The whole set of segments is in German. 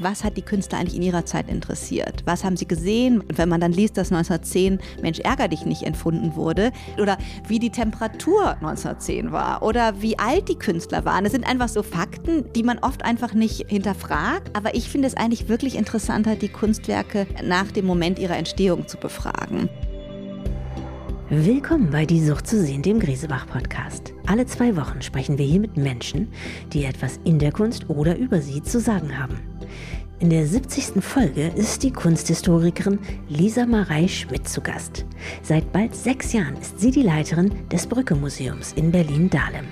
was hat die Künstler eigentlich in ihrer Zeit interessiert? Was haben sie gesehen? Und wenn man dann liest, dass 1910 Mensch ärger dich nicht entfunden wurde oder wie die Temperatur 1910 war oder wie alt die Künstler waren. Das sind einfach so Fakten, die man oft einfach nicht hinterfragt. Aber ich finde es eigentlich wirklich interessanter, die Kunstwerke nach dem Moment ihrer Entstehung zu befragen. Willkommen bei Die Sucht zu sehen, dem Griesebach-Podcast. Alle zwei Wochen sprechen wir hier mit Menschen, die etwas in der Kunst oder über sie zu sagen haben. In der 70. Folge ist die Kunsthistorikerin Lisa Marei Schmidt zu Gast. Seit bald sechs Jahren ist sie die Leiterin des Brücke-Museums in Berlin-Dahlem.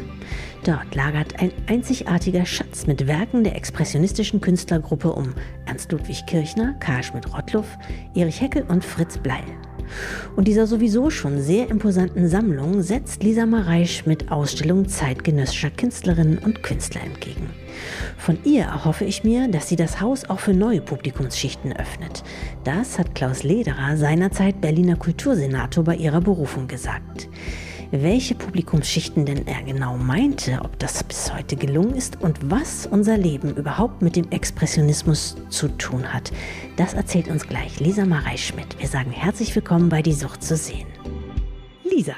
Dort lagert ein einzigartiger Schatz mit Werken der expressionistischen Künstlergruppe um Ernst Ludwig Kirchner, Karl Schmidt-Rottluff, Erich Heckel und Fritz Bleil. Und dieser sowieso schon sehr imposanten Sammlung setzt Lisa Mareisch mit Ausstellungen zeitgenössischer Künstlerinnen und Künstler entgegen. Von ihr erhoffe ich mir, dass sie das Haus auch für neue Publikumsschichten öffnet. Das hat Klaus Lederer, seinerzeit Berliner Kultursenator, bei ihrer Berufung gesagt welche Publikumsschichten denn er genau meinte, ob das bis heute gelungen ist und was unser Leben überhaupt mit dem Expressionismus zu tun hat. Das erzählt uns gleich Lisa Marei Schmidt. Wir sagen herzlich willkommen bei Die Sucht zu sehen. Lisa,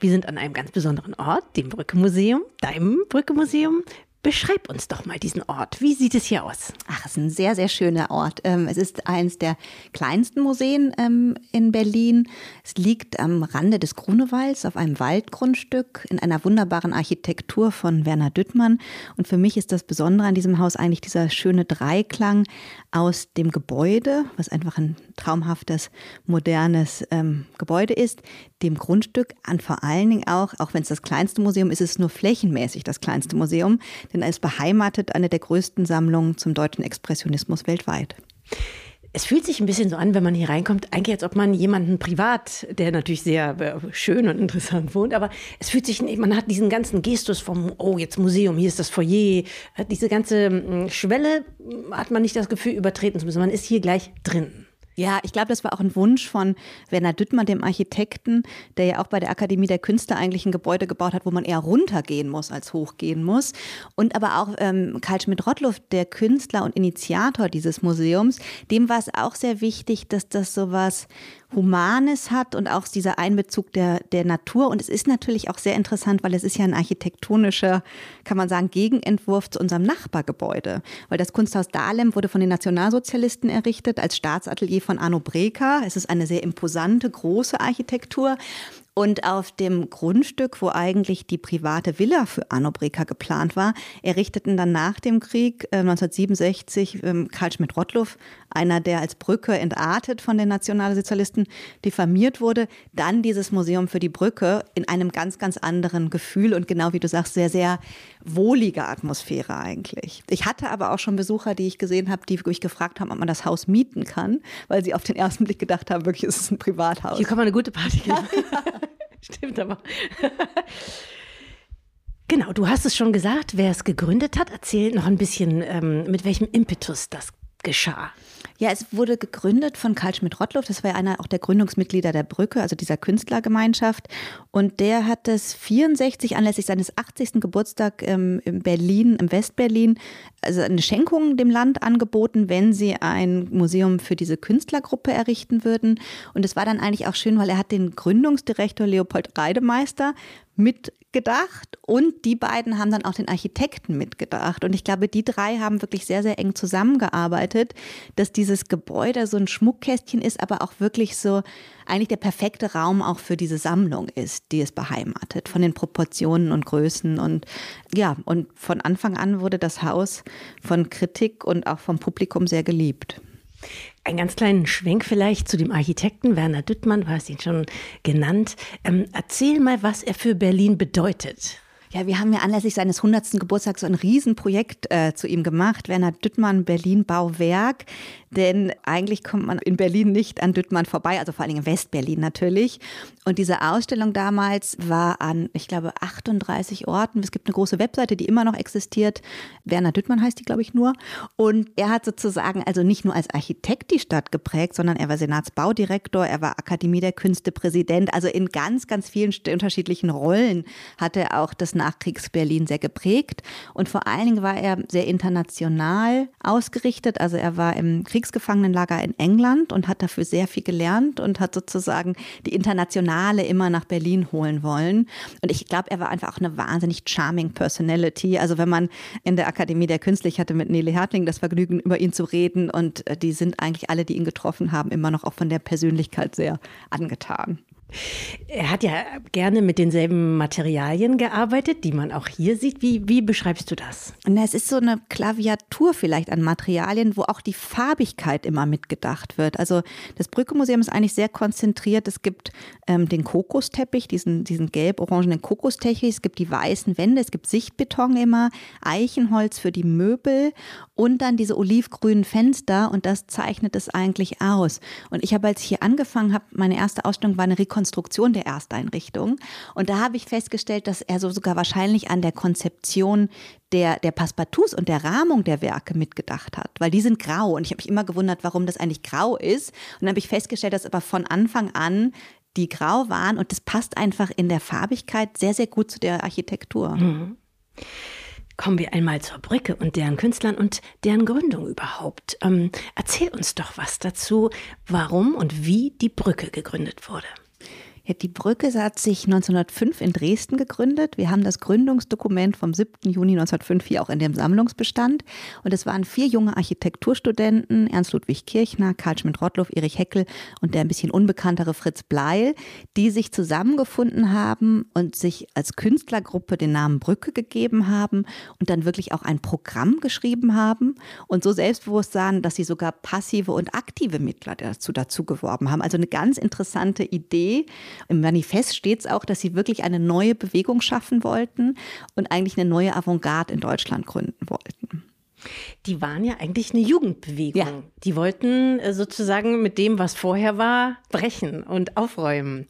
wir sind an einem ganz besonderen Ort, dem Brücke-Museum, deinem Brücke-Museum. Beschreib uns doch mal diesen Ort. Wie sieht es hier aus? Ach, es ist ein sehr, sehr schöner Ort. Ähm, es ist eines der kleinsten Museen ähm, in Berlin. Es liegt am Rande des Grunewalds auf einem Waldgrundstück in einer wunderbaren Architektur von Werner Düttmann. Und für mich ist das Besondere an diesem Haus eigentlich dieser schöne Dreiklang aus dem Gebäude, was einfach ein traumhaftes, modernes ähm, Gebäude ist, dem Grundstück an vor allen Dingen auch, auch wenn es das kleinste Museum ist, ist es nur flächenmäßig das kleinste Museum, denn ist beheimatet eine der größten Sammlungen zum deutschen Expressionismus weltweit. Es fühlt sich ein bisschen so an, wenn man hier reinkommt, eigentlich als ob man jemanden privat, der natürlich sehr äh, schön und interessant wohnt, aber es fühlt sich, man hat diesen ganzen Gestus vom, oh, jetzt Museum, hier ist das Foyer, äh, diese ganze mm, Schwelle mm, hat man nicht das Gefühl, übertreten zu müssen. Man ist hier gleich drin. Ja, ich glaube, das war auch ein Wunsch von Werner Düttmann, dem Architekten, der ja auch bei der Akademie der Künste eigentlich ein Gebäude gebaut hat, wo man eher runtergehen muss als hochgehen muss. Und aber auch ähm, Karl Schmidt-Rottluff, der Künstler und Initiator dieses Museums, dem war es auch sehr wichtig, dass das sowas Humanes hat und auch dieser Einbezug der, der Natur. Und es ist natürlich auch sehr interessant, weil es ist ja ein architektonischer, kann man sagen, Gegenentwurf zu unserem Nachbargebäude. Weil das Kunsthaus Dahlem wurde von den Nationalsozialisten errichtet als Staatsatelier von Arno Breker. Es ist eine sehr imposante, große Architektur. Und auf dem Grundstück, wo eigentlich die private Villa für Arno Breker geplant war, errichteten dann nach dem Krieg äh, 1967 ähm, Karl Schmidt-Rottluff, einer, der als Brücke entartet von den Nationalsozialisten diffamiert wurde, dann dieses Museum für die Brücke in einem ganz, ganz anderen Gefühl und genau wie du sagst, sehr, sehr wohlige Atmosphäre eigentlich. Ich hatte aber auch schon Besucher, die ich gesehen habe, die mich gefragt haben, ob man das Haus mieten kann, weil sie auf den ersten Blick gedacht haben, wirklich ist es ein Privathaus. Hier kann man eine gute Party geben. Stimmt aber. Genau, du hast es schon gesagt, wer es gegründet hat. Erzähl noch ein bisschen, ähm, mit welchem Impetus das geschah. Ja, es wurde gegründet von Karl Schmidt-Rottluff. Das war ja einer auch der Gründungsmitglieder der Brücke, also dieser Künstlergemeinschaft. Und der hat es 64 anlässlich seines 80. Geburtstag ähm, in Berlin, im Westberlin, also eine Schenkung dem Land angeboten, wenn sie ein Museum für diese Künstlergruppe errichten würden. Und es war dann eigentlich auch schön, weil er hat den Gründungsdirektor Leopold Reidemeister mitgedacht und die beiden haben dann auch den Architekten mitgedacht. Und ich glaube, die drei haben wirklich sehr, sehr eng zusammengearbeitet, dass dieses Gebäude so ein Schmuckkästchen ist, aber auch wirklich so eigentlich der perfekte Raum auch für diese Sammlung ist, die es beheimatet, von den Proportionen und Größen. Und ja, und von Anfang an wurde das Haus von Kritik und auch vom Publikum sehr geliebt. Einen ganz kleinen Schwenk vielleicht zu dem Architekten Werner Düttmann, du hast ihn schon genannt. Ähm, erzähl mal, was er für Berlin bedeutet. Ja, wir haben ja anlässlich seines 100. Geburtstags so ein Riesenprojekt äh, zu ihm gemacht, Werner Düttmann Berlin Bauwerk. Denn eigentlich kommt man in Berlin nicht an Düttmann vorbei, also vor allen Dingen in Westberlin natürlich. Und diese Ausstellung damals war an, ich glaube, 38 Orten. Es gibt eine große Webseite, die immer noch existiert. Werner Düttmann heißt die, glaube ich, nur. Und er hat sozusagen also nicht nur als Architekt die Stadt geprägt, sondern er war Senatsbaudirektor, er war Akademie der Künste Präsident. Also in ganz, ganz vielen unterschiedlichen Rollen hat er auch das Nachkriegs-Berlin sehr geprägt. Und vor allen Dingen war er sehr international ausgerichtet. Also er war im Kriegsgefangenenlager in England und hat dafür sehr viel gelernt und hat sozusagen die Internationale immer nach Berlin holen wollen. Und ich glaube, er war einfach auch eine wahnsinnig charming Personality. Also wenn man in der Akademie der Künste, ich hatte mit Nele Hertling das Vergnügen, über ihn zu reden und äh, die sind eigentlich alle, die ihn getroffen haben, immer noch auch von der Persönlichkeit sehr angetan. Er hat ja gerne mit denselben Materialien gearbeitet, die man auch hier sieht. Wie, wie beschreibst du das? Na, es ist so eine Klaviatur vielleicht an Materialien, wo auch die Farbigkeit immer mitgedacht wird. Also das Brücke-Museum ist eigentlich sehr konzentriert. Es gibt ähm, den Kokosteppich, diesen, diesen gelb-orangenen Kokosteppich. Es gibt die weißen Wände, es gibt Sichtbeton immer, Eichenholz für die Möbel und dann diese olivgrünen Fenster und das zeichnet es eigentlich aus. Und ich habe, als ich hier angefangen habe, meine erste Ausstellung war eine Rekonstruktion Konstruktion der Ersteinrichtung. Und da habe ich festgestellt, dass er so sogar wahrscheinlich an der Konzeption der, der Passepartouts und der Rahmung der Werke mitgedacht hat, weil die sind grau. Und ich habe mich immer gewundert, warum das eigentlich grau ist. Und dann habe ich festgestellt, dass aber von Anfang an die grau waren und das passt einfach in der Farbigkeit sehr, sehr gut zu der Architektur. Mhm. Kommen wir einmal zur Brücke und deren Künstlern und deren Gründung überhaupt. Ähm, erzähl uns doch was dazu, warum und wie die Brücke gegründet wurde. Ja, die Brücke hat sich 1905 in Dresden gegründet. Wir haben das Gründungsdokument vom 7. Juni 1905 hier auch in dem Sammlungsbestand. Und es waren vier junge Architekturstudenten, Ernst Ludwig Kirchner, Karl Schmidt-Rottloff, Erich Heckel und der ein bisschen unbekanntere Fritz Bleil, die sich zusammengefunden haben und sich als Künstlergruppe den Namen Brücke gegeben haben und dann wirklich auch ein Programm geschrieben haben und so selbstbewusst sahen, dass sie sogar passive und aktive Mittler dazu, dazu geworben haben. Also eine ganz interessante Idee, im Manifest steht es auch, dass sie wirklich eine neue Bewegung schaffen wollten und eigentlich eine neue Avantgarde in Deutschland gründen wollten. Die waren ja eigentlich eine Jugendbewegung. Ja. Die wollten äh, sozusagen mit dem, was vorher war, brechen und aufräumen.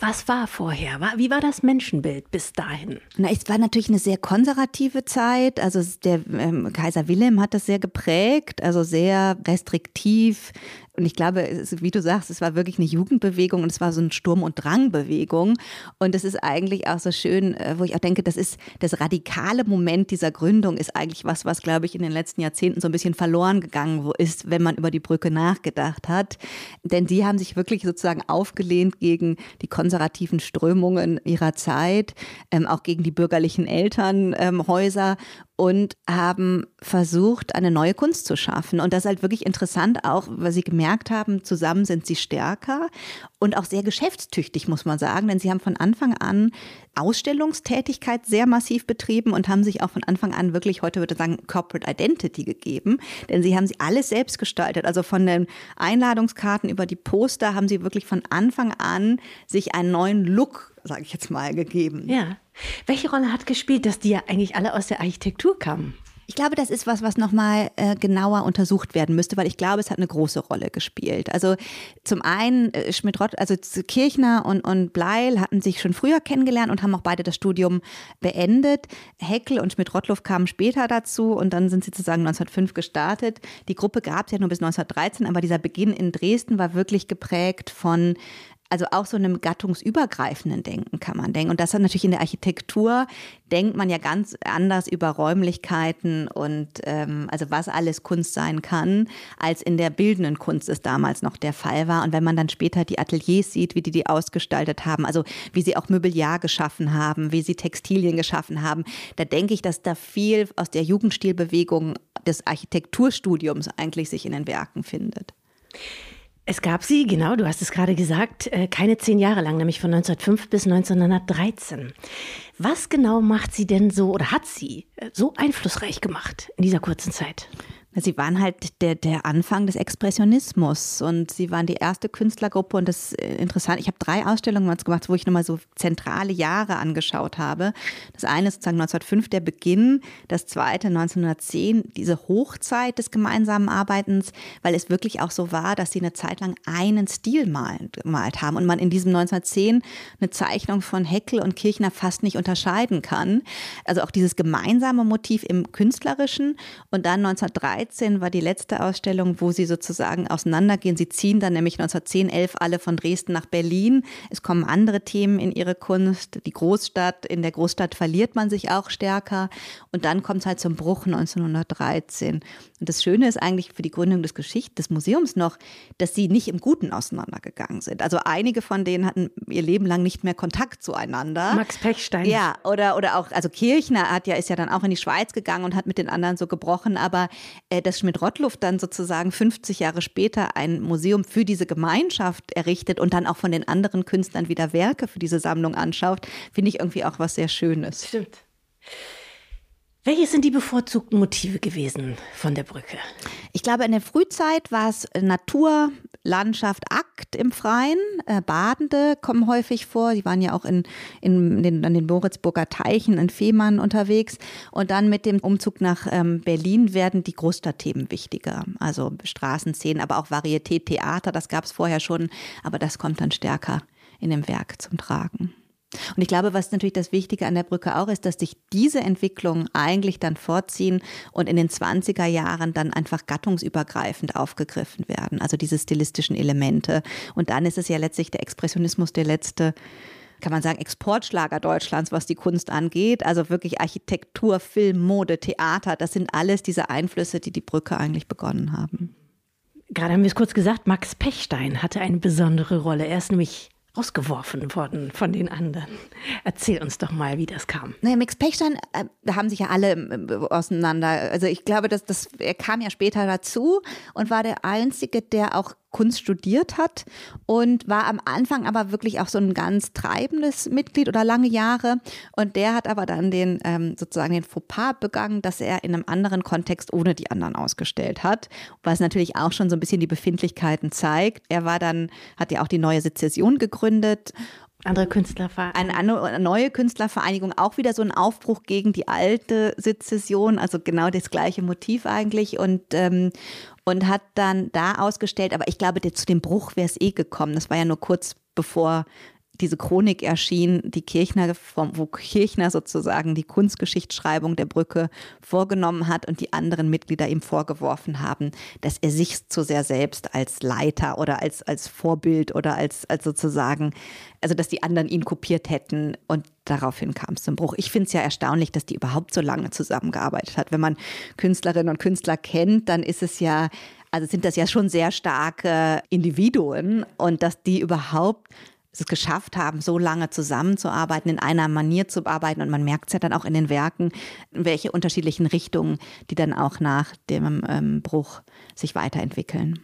Was war vorher? Wie war das Menschenbild bis dahin? Na, es war natürlich eine sehr konservative Zeit. Also der ähm, Kaiser Wilhelm hat das sehr geprägt, also sehr restriktiv, und ich glaube, wie du sagst, es war wirklich eine Jugendbewegung und es war so eine Sturm- und Drangbewegung. Und es ist eigentlich auch so schön, äh, wo ich auch denke, das ist das radikale Moment dieser Gründung ist eigentlich was, was, glaube ich, in den letzten Jahrzehnten so ein bisschen verloren gegangen ist, wenn man über die Brücke nachgedacht hat. Denn die haben sich wirklich sozusagen aufgelehnt gegen die konservativen Strömungen ihrer Zeit, ähm, auch gegen die bürgerlichen Elternhäuser und haben versucht, eine neue Kunst zu schaffen. Und das ist halt wirklich interessant, auch weil sie gemerkt haben, zusammen sind sie stärker und auch sehr geschäftstüchtig, muss man sagen, denn sie haben von Anfang an Ausstellungstätigkeit sehr massiv betrieben und haben sich auch von Anfang an wirklich, heute würde ich sagen, Corporate Identity gegeben, denn sie haben sie alles selbst gestaltet. Also von den Einladungskarten über die Poster haben sie wirklich von Anfang an sich einen neuen Look, sage ich jetzt mal, gegeben. Ja. Welche Rolle hat gespielt, dass die ja eigentlich alle aus der Architektur kamen? Ich glaube, das ist was, was nochmal äh, genauer untersucht werden müsste, weil ich glaube, es hat eine große Rolle gespielt. Also zum einen äh, Schmidt-Rott, also Kirchner und, und Bleil hatten sich schon früher kennengelernt und haben auch beide das Studium beendet. Heckel und Schmidt-Rottluff kamen später dazu und dann sind sie sozusagen 1905 gestartet. Die Gruppe gab es ja nur bis 1913, aber dieser Beginn in Dresden war wirklich geprägt von also auch so einem gattungsübergreifenden Denken kann man denken. Und das hat natürlich in der Architektur, denkt man ja ganz anders über Räumlichkeiten und ähm, also was alles Kunst sein kann, als in der bildenden Kunst es damals noch der Fall war. Und wenn man dann später die Ateliers sieht, wie die die ausgestaltet haben, also wie sie auch Möbeljahr geschaffen haben, wie sie Textilien geschaffen haben, da denke ich, dass da viel aus der Jugendstilbewegung des Architekturstudiums eigentlich sich in den Werken findet. Es gab sie, genau, du hast es gerade gesagt, äh, keine zehn Jahre lang, nämlich von 1905 bis 1913. Was genau macht sie denn so oder hat sie äh, so einflussreich gemacht in dieser kurzen Zeit? Sie waren halt der, der Anfang des Expressionismus und sie waren die erste Künstlergruppe und das ist interessant. Ich habe drei Ausstellungen gemacht, wo ich nochmal so zentrale Jahre angeschaut habe. Das eine ist sozusagen 1905 der Beginn, das zweite 1910 diese Hochzeit des gemeinsamen Arbeitens, weil es wirklich auch so war, dass sie eine Zeit lang einen Stil gemalt haben und man in diesem 1910 eine Zeichnung von Heckel und Kirchner fast nicht unterscheiden kann. Also auch dieses gemeinsame Motiv im Künstlerischen und dann 1913 1913 war die letzte Ausstellung, wo sie sozusagen auseinandergehen. Sie ziehen dann nämlich 1910, 11 alle von Dresden nach Berlin. Es kommen andere Themen in ihre Kunst. Die Großstadt, in der Großstadt verliert man sich auch stärker. Und dann kommt es halt zum Bruch 1913. Und das Schöne ist eigentlich für die Gründung des Geschicht des Museums noch, dass sie nicht im Guten auseinandergegangen sind. Also einige von denen hatten ihr Leben lang nicht mehr Kontakt zueinander. Max Pechstein. Ja, oder, oder auch, also Kirchner hat ja, ist ja dann auch in die Schweiz gegangen und hat mit den anderen so gebrochen, aber dass Schmidt-Rottluff dann sozusagen 50 Jahre später ein Museum für diese Gemeinschaft errichtet und dann auch von den anderen Künstlern wieder Werke für diese Sammlung anschaut, finde ich irgendwie auch was sehr Schönes. Stimmt. Welches sind die bevorzugten Motive gewesen von der Brücke? Ich glaube, in der Frühzeit war es Natur, Landschaft, Akt im Freien. Äh, Badende kommen häufig vor. Die waren ja auch in, in den, an den Moritzburger Teichen in Fehmarn unterwegs. Und dann mit dem Umzug nach ähm, Berlin werden die Großstadtthemen wichtiger. Also Straßenszenen, aber auch Varieté, Theater, das gab es vorher schon. Aber das kommt dann stärker in dem Werk zum Tragen. Und ich glaube, was natürlich das Wichtige an der Brücke auch ist, dass sich diese Entwicklungen eigentlich dann vorziehen und in den 20er Jahren dann einfach gattungsübergreifend aufgegriffen werden. Also diese stilistischen Elemente. Und dann ist es ja letztlich der Expressionismus der letzte kann man sagen, Exportschlager Deutschlands, was die Kunst angeht. Also wirklich Architektur, Film, Mode, Theater, das sind alles diese Einflüsse, die die Brücke eigentlich begonnen haben. Gerade haben wir es kurz gesagt, Max Pechstein hatte eine besondere Rolle. Er ist nämlich rausgeworfen worden von den anderen. Erzähl uns doch mal, wie das kam. Naja, Mix Pechstein, äh, da haben sich ja alle äh, auseinander. Also ich glaube, dass das, er kam ja später dazu und war der Einzige, der auch Kunst studiert hat und war am Anfang aber wirklich auch so ein ganz treibendes Mitglied oder lange Jahre. Und der hat aber dann den ähm, sozusagen den Fauxpas begangen, dass er in einem anderen Kontext ohne die anderen ausgestellt hat, was natürlich auch schon so ein bisschen die Befindlichkeiten zeigt. Er war dann, hat ja auch die neue Sezession gegründet andere Künstlervereinigung. Eine neue Künstlervereinigung, auch wieder so ein Aufbruch gegen die alte Sezession, also genau das gleiche Motiv eigentlich. Und, ähm, und hat dann da ausgestellt, aber ich glaube, zu dem Bruch wäre es eh gekommen. Das war ja nur kurz bevor diese Chronik erschien, die Kirchner, wo Kirchner sozusagen die Kunstgeschichtsschreibung der Brücke vorgenommen hat und die anderen Mitglieder ihm vorgeworfen haben, dass er sich zu sehr selbst als Leiter oder als, als Vorbild oder als, als sozusagen, also dass die anderen ihn kopiert hätten und daraufhin kam es zum Bruch. Ich finde es ja erstaunlich, dass die überhaupt so lange zusammengearbeitet hat. Wenn man Künstlerinnen und Künstler kennt, dann ist es ja, also sind das ja schon sehr starke Individuen und dass die überhaupt es geschafft haben, so lange zusammenzuarbeiten, in einer Manier zu arbeiten. Und man merkt es ja dann auch in den Werken, welche unterschiedlichen Richtungen, die dann auch nach dem ähm, Bruch sich weiterentwickeln.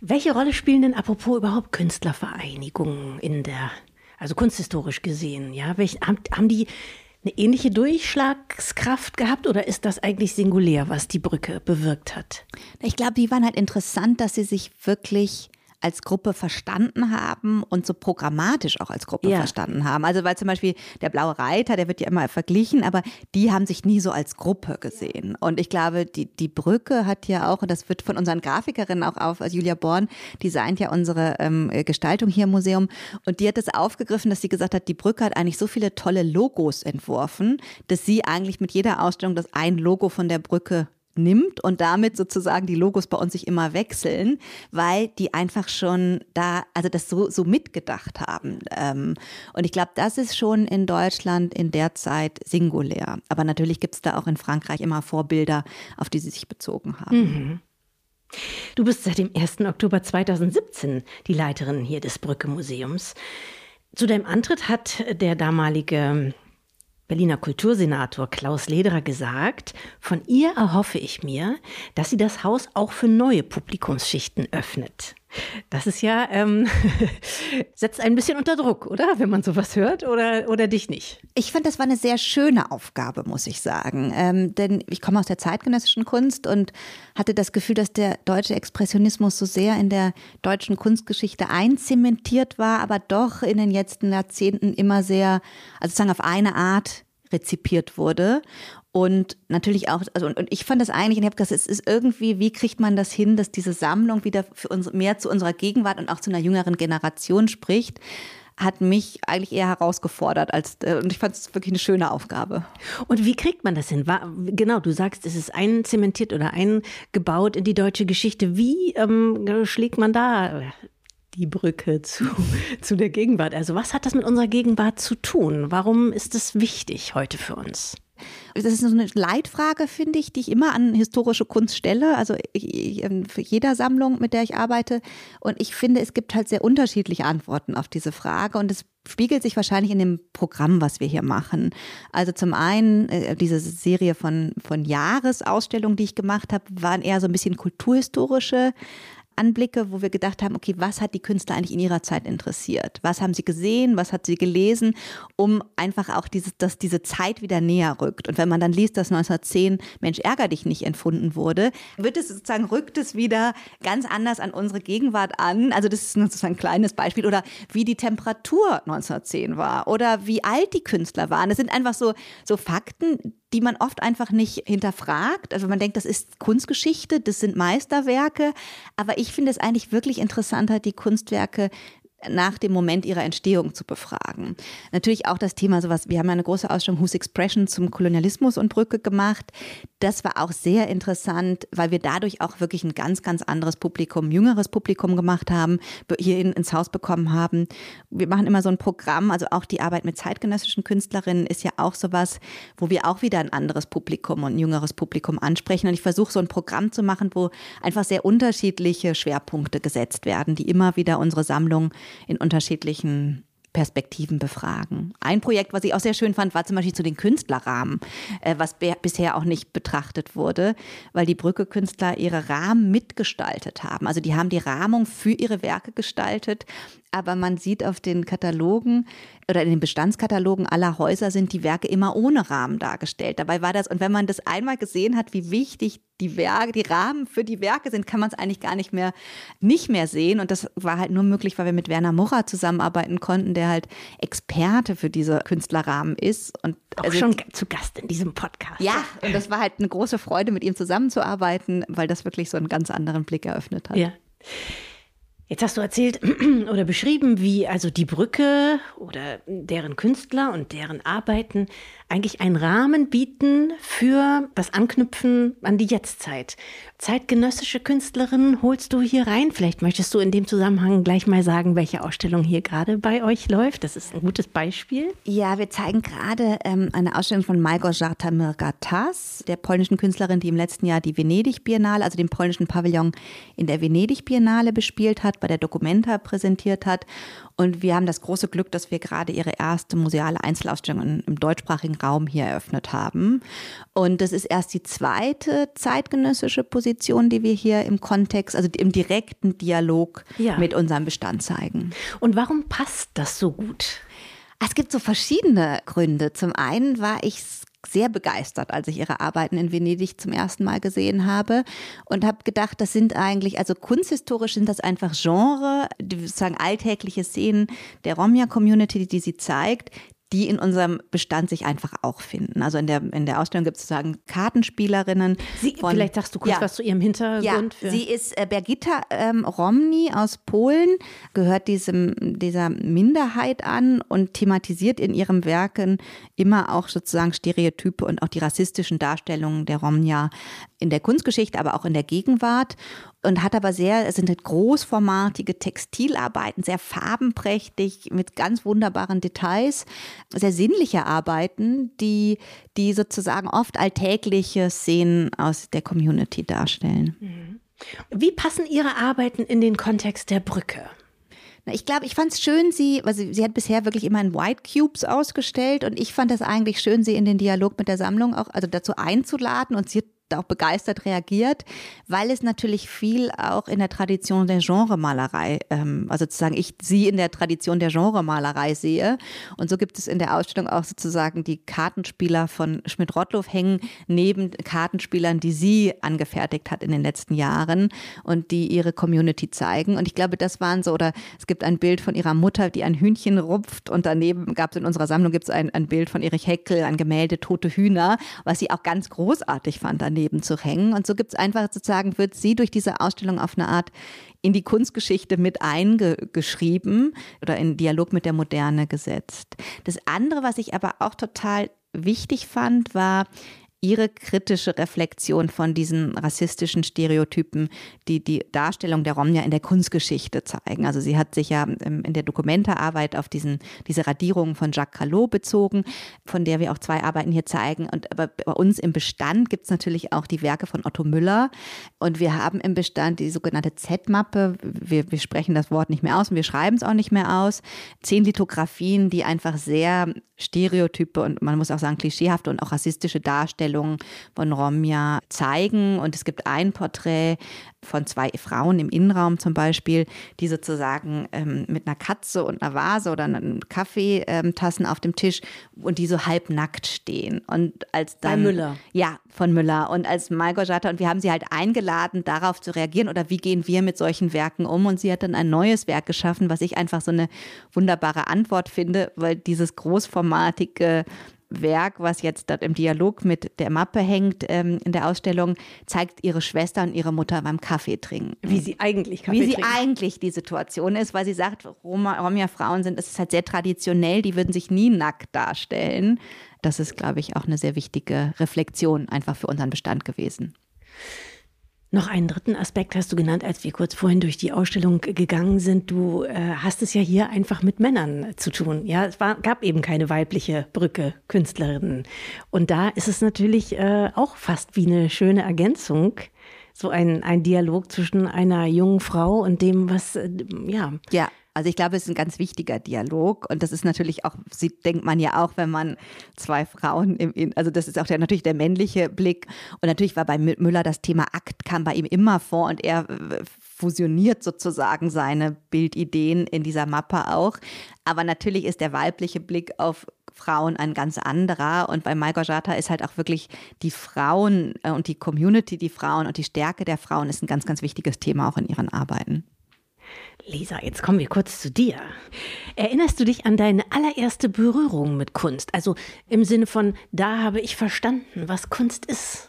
Welche Rolle spielen denn apropos überhaupt Künstlervereinigungen in der, also kunsthistorisch gesehen? Ja, Welch, haben, haben die eine ähnliche Durchschlagskraft gehabt oder ist das eigentlich singulär, was die Brücke bewirkt hat? Ich glaube, die waren halt interessant, dass sie sich wirklich als Gruppe verstanden haben und so programmatisch auch als Gruppe ja. verstanden haben. Also weil zum Beispiel der Blaue Reiter, der wird ja immer verglichen, aber die haben sich nie so als Gruppe gesehen. Und ich glaube, die, die Brücke hat ja auch, und das wird von unseren Grafikerinnen auch auf, also Julia Born designt ja unsere ähm, Gestaltung hier im Museum und die hat das aufgegriffen, dass sie gesagt hat, die Brücke hat eigentlich so viele tolle Logos entworfen, dass sie eigentlich mit jeder Ausstellung das ein Logo von der Brücke nimmt und damit sozusagen die Logos bei uns sich immer wechseln, weil die einfach schon da, also das so, so mitgedacht haben. Ähm, und ich glaube, das ist schon in Deutschland in der Zeit singulär. Aber natürlich gibt es da auch in Frankreich immer Vorbilder, auf die sie sich bezogen haben. Mhm. Du bist seit dem 1. Oktober 2017 die Leiterin hier des Brücke Museums. Zu deinem Antritt hat der damalige Berliner Kultursenator Klaus Lederer gesagt, von ihr erhoffe ich mir, dass sie das Haus auch für neue Publikumsschichten öffnet. Das ist ja, ähm, setzt ein bisschen unter Druck, oder? Wenn man sowas hört oder, oder dich nicht? Ich fand, das war eine sehr schöne Aufgabe, muss ich sagen. Ähm, denn ich komme aus der zeitgenössischen Kunst und hatte das Gefühl, dass der deutsche Expressionismus so sehr in der deutschen Kunstgeschichte einzementiert war, aber doch in den letzten Jahrzehnten immer sehr, also sozusagen auf eine Art rezipiert wurde. Und natürlich auch, also und, und ich fand das eigentlich, und ich habe gesagt, es ist irgendwie, wie kriegt man das hin, dass diese Sammlung wieder für uns mehr zu unserer Gegenwart und auch zu einer jüngeren Generation spricht. hat mich eigentlich eher herausgefordert als äh, und ich fand es wirklich eine schöne Aufgabe. Und wie kriegt man das hin? War, genau, du sagst, es ist einzementiert oder eingebaut in die deutsche Geschichte. Wie ähm, schlägt man da die Brücke zu, zu der Gegenwart? Also was hat das mit unserer Gegenwart zu tun? Warum ist es wichtig heute für uns? Das ist so eine Leitfrage, finde ich, die ich immer an historische Kunst stelle. Also ähm, für jeder Sammlung, mit der ich arbeite. Und ich finde, es gibt halt sehr unterschiedliche Antworten auf diese Frage. Und es spiegelt sich wahrscheinlich in dem Programm, was wir hier machen. Also zum einen äh, diese Serie von, von Jahresausstellungen, die ich gemacht habe, waren eher so ein bisschen kulturhistorische Anblicke, wo wir gedacht haben, okay, was hat die Künstler eigentlich in ihrer Zeit interessiert? Was haben sie gesehen? Was hat sie gelesen? Um einfach auch dieses, dass diese Zeit wieder näher rückt. Und wenn man dann liest, dass 1910 Mensch ärger dich nicht entfunden wurde, wird es sozusagen, rückt es wieder ganz anders an unsere Gegenwart an. Also das ist sozusagen ein kleines Beispiel. Oder wie die Temperatur 1910 war oder wie alt die Künstler waren. Das sind einfach so, so Fakten, die man oft einfach nicht hinterfragt. Also man denkt, das ist Kunstgeschichte, das sind Meisterwerke. Aber ich finde es eigentlich wirklich interessanter, die Kunstwerke nach dem Moment ihrer Entstehung zu befragen. Natürlich auch das Thema sowas, wir haben ja eine große Ausstellung Whose Expression zum Kolonialismus und Brücke gemacht. Das war auch sehr interessant, weil wir dadurch auch wirklich ein ganz, ganz anderes Publikum, jüngeres Publikum gemacht haben, hier ins Haus bekommen haben. Wir machen immer so ein Programm, also auch die Arbeit mit zeitgenössischen Künstlerinnen ist ja auch sowas, wo wir auch wieder ein anderes Publikum und ein jüngeres Publikum ansprechen. Und ich versuche so ein Programm zu machen, wo einfach sehr unterschiedliche Schwerpunkte gesetzt werden, die immer wieder unsere Sammlung in unterschiedlichen Perspektiven befragen. Ein Projekt, was ich auch sehr schön fand, war zum Beispiel zu den Künstlerrahmen, äh, was bisher auch nicht betrachtet wurde, weil die Brücke-Künstler ihre Rahmen mitgestaltet haben. Also die haben die Rahmung für ihre Werke gestaltet, aber man sieht auf den Katalogen oder in den Bestandskatalogen aller Häuser sind die Werke immer ohne Rahmen dargestellt. Dabei war das, und wenn man das einmal gesehen hat, wie wichtig die Werke, die Rahmen für die Werke sind, kann man es eigentlich gar nicht mehr, nicht mehr sehen. Und das war halt nur möglich, weil wir mit Werner Murrer zusammenarbeiten konnten, der halt Experte für diese Künstlerrahmen ist. Und auch also, schon zu Gast in diesem Podcast. Ja, und das war halt eine große Freude, mit ihm zusammenzuarbeiten, weil das wirklich so einen ganz anderen Blick eröffnet hat. Ja. Jetzt hast du erzählt oder beschrieben, wie also die Brücke oder deren Künstler und deren Arbeiten eigentlich einen Rahmen bieten für das Anknüpfen an die Jetztzeit. Zeitgenössische Künstlerinnen holst du hier rein. Vielleicht möchtest du in dem Zusammenhang gleich mal sagen, welche Ausstellung hier gerade bei euch läuft. Das ist ein gutes Beispiel. Ja, wir zeigen gerade ähm, eine Ausstellung von Małgorzata Mirgatas, der polnischen Künstlerin, die im letzten Jahr die Venedig Biennale, also den polnischen Pavillon in der Venedig Biennale bespielt hat, bei der Documenta präsentiert hat. Und wir haben das große Glück, dass wir gerade ihre erste museale Einzelausstellung im deutschsprachigen Raum hier eröffnet haben. Und das ist erst die zweite zeitgenössische Position, die wir hier im Kontext, also im direkten Dialog ja. mit unserem Bestand zeigen. Und warum passt das so gut? Es gibt so verschiedene Gründe. Zum einen war ich sehr begeistert, als ich ihre Arbeiten in Venedig zum ersten Mal gesehen habe und habe gedacht, das sind eigentlich, also kunsthistorisch sind das einfach Genre, die sozusagen alltägliche Szenen der Romja-Community, die sie zeigt, die in unserem Bestand sich einfach auch finden. Also in der, in der Ausstellung gibt es sozusagen Kartenspielerinnen. Sie, von, vielleicht sagst du kurz ja, was zu ihrem Hintergrund. Ja, sie ist äh, Bergitta ähm, Romni aus Polen, gehört diesem, dieser Minderheit an und thematisiert in ihren Werken immer auch sozusagen Stereotype und auch die rassistischen Darstellungen der Romnia in der Kunstgeschichte, aber auch in der Gegenwart und hat aber sehr, es sind halt großformatige Textilarbeiten, sehr farbenprächtig, mit ganz wunderbaren Details, sehr sinnliche Arbeiten, die, die sozusagen oft alltägliche Szenen aus der Community darstellen. Mhm. Wie passen Ihre Arbeiten in den Kontext der Brücke? Ich glaube, ich fand es schön, sie, also sie hat bisher wirklich immer in White Cubes ausgestellt und ich fand es eigentlich schön, sie in den Dialog mit der Sammlung auch, also dazu einzuladen und sie auch begeistert reagiert, weil es natürlich viel auch in der Tradition der Genremalerei, ähm, also sozusagen ich sie in der Tradition der Genremalerei sehe. Und so gibt es in der Ausstellung auch sozusagen die Kartenspieler von Schmidt-Rottluff hängen neben Kartenspielern, die sie angefertigt hat in den letzten Jahren und die ihre Community zeigen. Und ich glaube, das waren so, oder es gibt ein Bild von ihrer Mutter, die ein Hühnchen rupft und daneben gab es in unserer Sammlung gibt es ein, ein Bild von Erich Heckel, ein Gemälde Tote Hühner, was sie auch ganz großartig fand daneben daneben zu hängen. Und so gibt es einfach sozusagen, wird sie durch diese Ausstellung auf eine Art in die Kunstgeschichte mit eingeschrieben oder in Dialog mit der Moderne gesetzt. Das andere, was ich aber auch total wichtig fand, war, ihre kritische Reflexion von diesen rassistischen Stereotypen, die die Darstellung der Romja in der Kunstgeschichte zeigen. Also sie hat sich ja in der Dokumentararbeit auf diesen, diese Radierungen von Jacques Callot bezogen, von der wir auch zwei Arbeiten hier zeigen. Und aber bei uns im Bestand gibt es natürlich auch die Werke von Otto Müller. Und wir haben im Bestand die sogenannte Z-Mappe. Wir, wir sprechen das Wort nicht mehr aus und wir schreiben es auch nicht mehr aus. Zehn Lithografien, die einfach sehr Stereotype und man muss auch sagen klischeehafte und auch rassistische Darstellungen von Romja zeigen. Und es gibt ein Porträt von zwei Frauen im Innenraum zum Beispiel, die sozusagen ähm, mit einer Katze und einer Vase oder einem Kaffeetassen auf dem Tisch und die so halbnackt stehen. Und als dann. Bei Müller. Ja, von Müller. Und als Malgorzata, und wir haben sie halt eingeladen, darauf zu reagieren oder wie gehen wir mit solchen Werken um. Und sie hat dann ein neues Werk geschaffen, was ich einfach so eine wunderbare Antwort finde, weil dieses großformatige Werk, was jetzt dort im Dialog mit der Mappe hängt in der Ausstellung, zeigt ihre Schwester und ihre Mutter beim Kaffee trinken. Wie sie eigentlich Kaffee Wie sie trinken. eigentlich die Situation ist, weil sie sagt, Romja-Frauen sind, es ist halt sehr traditionell, die würden sich nie nackt darstellen. Das ist, glaube ich, auch eine sehr wichtige Reflexion einfach für unseren Bestand gewesen. Noch einen dritten Aspekt hast du genannt, als wir kurz vorhin durch die Ausstellung gegangen sind. Du äh, hast es ja hier einfach mit Männern zu tun. Ja, es war, gab eben keine weibliche Brücke, Künstlerinnen. Und da ist es natürlich äh, auch fast wie eine schöne Ergänzung. So ein, ein Dialog zwischen einer jungen Frau und dem, was, äh, ja. Ja, also ich glaube, es ist ein ganz wichtiger Dialog und das ist natürlich auch, sie denkt man ja auch, wenn man zwei Frauen im, also das ist auch der, natürlich der männliche Blick und natürlich war bei Müller das Thema Akt kam bei ihm immer vor und er äh, fusioniert sozusagen seine Bildideen in dieser Mappe auch. Aber natürlich ist der weibliche Blick auf Frauen ein ganz anderer. Und bei Mai Gorjata ist halt auch wirklich die Frauen äh, und die Community, die Frauen und die Stärke der Frauen ist ein ganz, ganz wichtiges Thema auch in ihren Arbeiten. Lisa, jetzt kommen wir kurz zu dir. Erinnerst du dich an deine allererste Berührung mit Kunst? Also im Sinne von, da habe ich verstanden, was Kunst ist.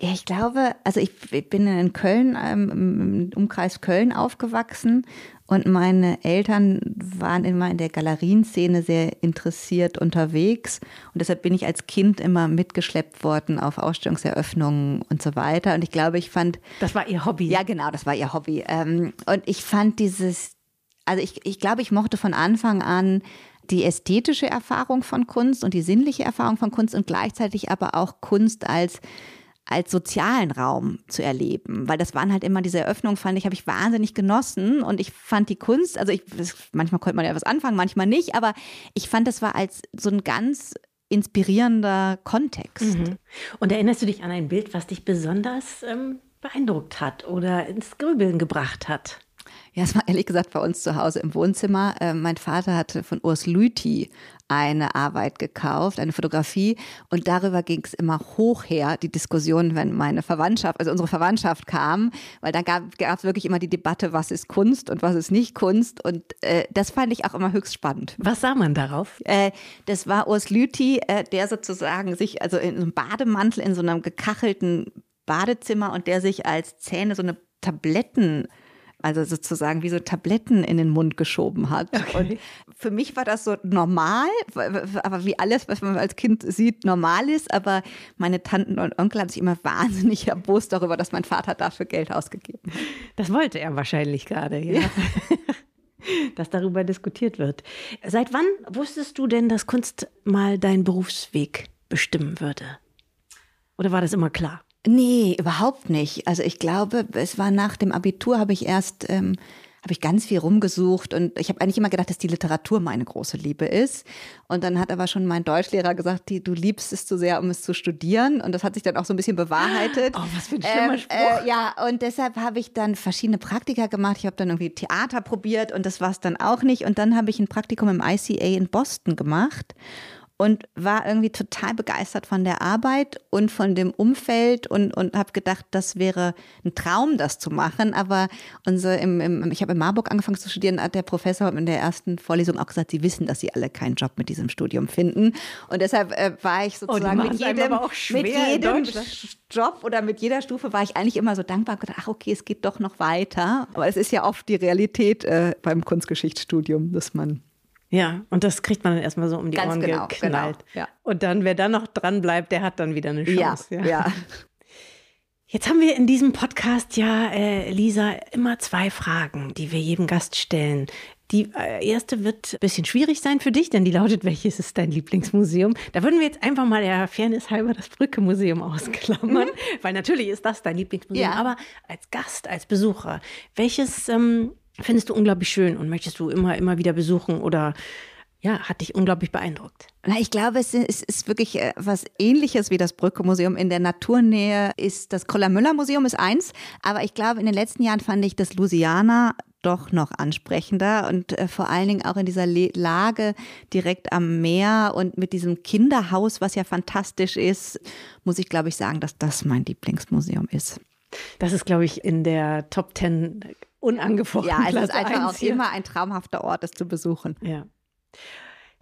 Ja, ich glaube, also ich bin in Köln, ähm, im Umkreis Köln aufgewachsen und meine Eltern waren immer in der Galerienszene sehr interessiert unterwegs. Und deshalb bin ich als Kind immer mitgeschleppt worden auf Ausstellungseröffnungen und so weiter. Und ich glaube, ich fand. Das war ihr Hobby. Ja, genau, das war ihr Hobby. Ähm, und ich fand dieses, also ich, ich glaube, ich mochte von Anfang an die ästhetische Erfahrung von Kunst und die sinnliche Erfahrung von Kunst und gleichzeitig aber auch Kunst als als sozialen Raum zu erleben, weil das waren halt immer diese Eröffnungen, fand ich, habe ich wahnsinnig genossen und ich fand die Kunst, also ich, manchmal konnte man ja was anfangen, manchmal nicht, aber ich fand, das war als so ein ganz inspirierender Kontext. Mhm. Und erinnerst du dich an ein Bild, was dich besonders ähm, beeindruckt hat oder ins Grübeln gebracht hat? Ja, es war ehrlich gesagt bei uns zu Hause im Wohnzimmer. Äh, mein Vater hatte von Urs Lüthi eine Arbeit gekauft, eine Fotografie. Und darüber ging es immer hoch her, die Diskussion, wenn meine Verwandtschaft, also unsere Verwandtschaft kam, weil dann gab es wirklich immer die Debatte, was ist Kunst und was ist nicht Kunst. Und äh, das fand ich auch immer höchst spannend. Was sah man darauf? Äh, das war Urs Lüthi, äh, der sozusagen sich, also in einem Bademantel in so einem gekachelten Badezimmer und der sich als Zähne so eine Tabletten also sozusagen wie so Tabletten in den Mund geschoben hat. Okay. Und für mich war das so normal, aber wie alles, was man als Kind sieht, normal ist. Aber meine Tanten und Onkel haben sich immer wahnsinnig erbost darüber, dass mein Vater dafür Geld ausgegeben hat. Das wollte er wahrscheinlich gerade, ja. ja. dass darüber diskutiert wird. Seit wann wusstest du denn, dass Kunst mal deinen Berufsweg bestimmen würde? Oder war das immer klar? Nee, überhaupt nicht. Also ich glaube, es war nach dem Abitur, habe ich erst, ähm, habe ich ganz viel rumgesucht und ich habe eigentlich immer gedacht, dass die Literatur meine große Liebe ist. Und dann hat aber schon mein Deutschlehrer gesagt, die, du liebst es zu sehr, um es zu studieren. Und das hat sich dann auch so ein bisschen bewahrheitet. Oh, was für ein schlimmer äh, Spruch. Äh, ja, und deshalb habe ich dann verschiedene Praktika gemacht. Ich habe dann irgendwie Theater probiert und das war es dann auch nicht. Und dann habe ich ein Praktikum im ICA in Boston gemacht und war irgendwie total begeistert von der Arbeit und von dem Umfeld und, und habe gedacht, das wäre ein Traum, das zu machen. Aber unser, im, im, ich habe in Marburg angefangen zu studieren, hat der Professor in der ersten Vorlesung auch gesagt, sie wissen, dass sie alle keinen Job mit diesem Studium finden. Und deshalb äh, war ich oh, sozusagen oh, mit jedem, mit jedem Job oder mit jeder Stufe war ich eigentlich immer so dankbar und gedacht, ach okay, es geht doch noch weiter. Aber es ist ja oft die Realität äh, beim Kunstgeschichtsstudium, dass man ja, und das kriegt man dann erstmal so um die Ganz Ohren genau, geknallt. Genau, ja. Und dann, wer dann noch dran bleibt, der hat dann wieder eine Chance. Ja, ja. ja. Jetzt haben wir in diesem Podcast ja, äh, Lisa, immer zwei Fragen, die wir jedem Gast stellen. Die äh, erste wird ein bisschen schwierig sein für dich, denn die lautet, welches ist dein Lieblingsmuseum? Da würden wir jetzt einfach mal der Fairness halber das Brücke-Museum ausklammern, mhm. weil natürlich ist das dein Lieblingsmuseum. Ja. Aber als Gast, als Besucher, welches ähm, findest du unglaublich schön und möchtest du immer, immer wieder besuchen oder ja, hat dich unglaublich beeindruckt? Na, ich glaube, es ist, wirklich äh, was ähnliches wie das Brücke-Museum. In der Naturnähe ist das Koller-Müller-Museum ist eins, aber ich glaube, in den letzten Jahren fand ich das Louisiana doch noch ansprechender und äh, vor allen Dingen auch in dieser Le Lage direkt am Meer und mit diesem Kinderhaus, was ja fantastisch ist, muss ich glaube ich sagen, dass das mein Lieblingsmuseum ist. Das ist, glaube ich, in der Top Ten unangefochten. Ja, es ist einfach auch immer ein traumhafter Ort, es zu besuchen. Ja.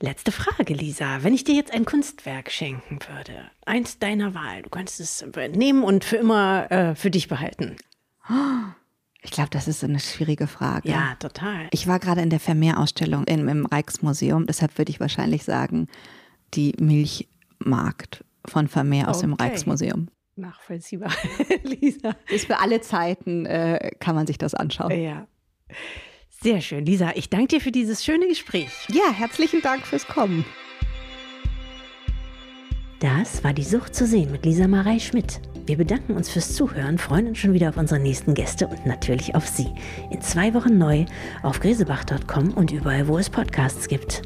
Letzte Frage, Lisa. Wenn ich dir jetzt ein Kunstwerk schenken würde, eins deiner Wahl, du könntest es nehmen und für immer äh, für dich behalten. Ich glaube, das ist eine schwierige Frage. Ja, total. Ich war gerade in der Vermeer-Ausstellung im, im Rijksmuseum, deshalb würde ich wahrscheinlich sagen, die Milchmarkt von Vermeer aus okay. dem Rijksmuseum nachvollziehbar, Lisa. Ist für alle Zeiten, äh, kann man sich das anschauen. Ja. Sehr schön, Lisa. Ich danke dir für dieses schöne Gespräch. Ja, herzlichen Dank fürs Kommen. Das war die Sucht zu sehen mit Lisa Marei Schmidt. Wir bedanken uns fürs Zuhören, freuen uns schon wieder auf unsere nächsten Gäste und natürlich auf Sie. In zwei Wochen neu auf gresebach.com und überall, wo es Podcasts gibt.